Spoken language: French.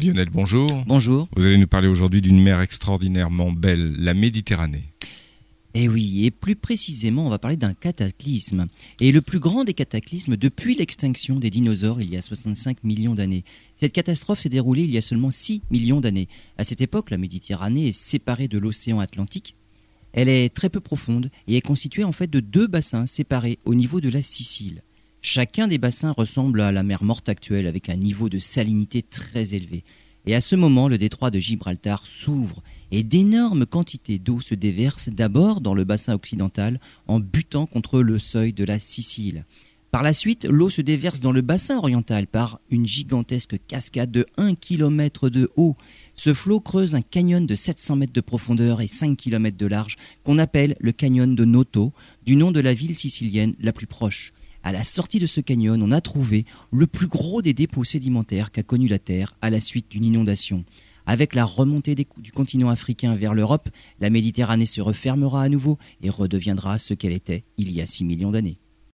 Lionel, bonjour. Bonjour. Vous allez nous parler aujourd'hui d'une mer extraordinairement belle, la Méditerranée. Eh oui, et plus précisément, on va parler d'un cataclysme. Et le plus grand des cataclysmes depuis l'extinction des dinosaures il y a 65 millions d'années. Cette catastrophe s'est déroulée il y a seulement 6 millions d'années. À cette époque, la Méditerranée est séparée de l'océan Atlantique. Elle est très peu profonde et est constituée en fait de deux bassins séparés au niveau de la Sicile. Chacun des bassins ressemble à la mer morte actuelle avec un niveau de salinité très élevé. Et à ce moment, le détroit de Gibraltar s'ouvre et d'énormes quantités d'eau se déversent d'abord dans le bassin occidental en butant contre le seuil de la Sicile. Par la suite, l'eau se déverse dans le bassin oriental par une gigantesque cascade de 1 km de haut. Ce flot creuse un canyon de 700 mètres de profondeur et 5 km de large qu'on appelle le canyon de Noto, du nom de la ville sicilienne la plus proche. À la sortie de ce canyon, on a trouvé le plus gros des dépôts sédimentaires qu'a connu la Terre à la suite d'une inondation. Avec la remontée du continent africain vers l'Europe, la Méditerranée se refermera à nouveau et redeviendra ce qu'elle était il y a 6 millions d'années.